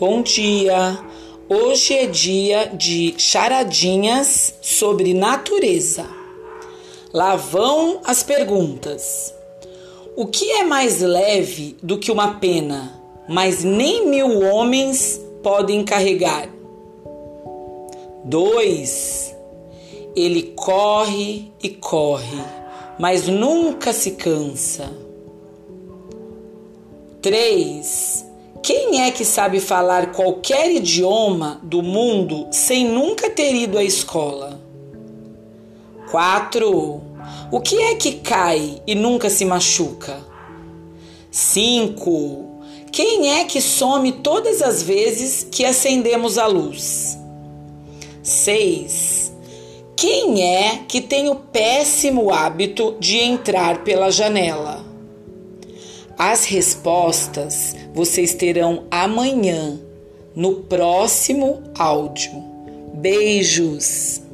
Bom dia! Hoje é dia de charadinhas sobre natureza. Lá vão as perguntas. O que é mais leve do que uma pena, mas nem mil homens podem carregar? 2. Ele corre e corre, mas nunca se cansa. 3. Quem é que sabe falar qualquer idioma do mundo sem nunca ter ido à escola? 4. O que é que cai e nunca se machuca? 5. Quem é que some todas as vezes que acendemos a luz? 6. Quem é que tem o péssimo hábito de entrar pela janela? As respostas vocês terão amanhã no próximo áudio. Beijos!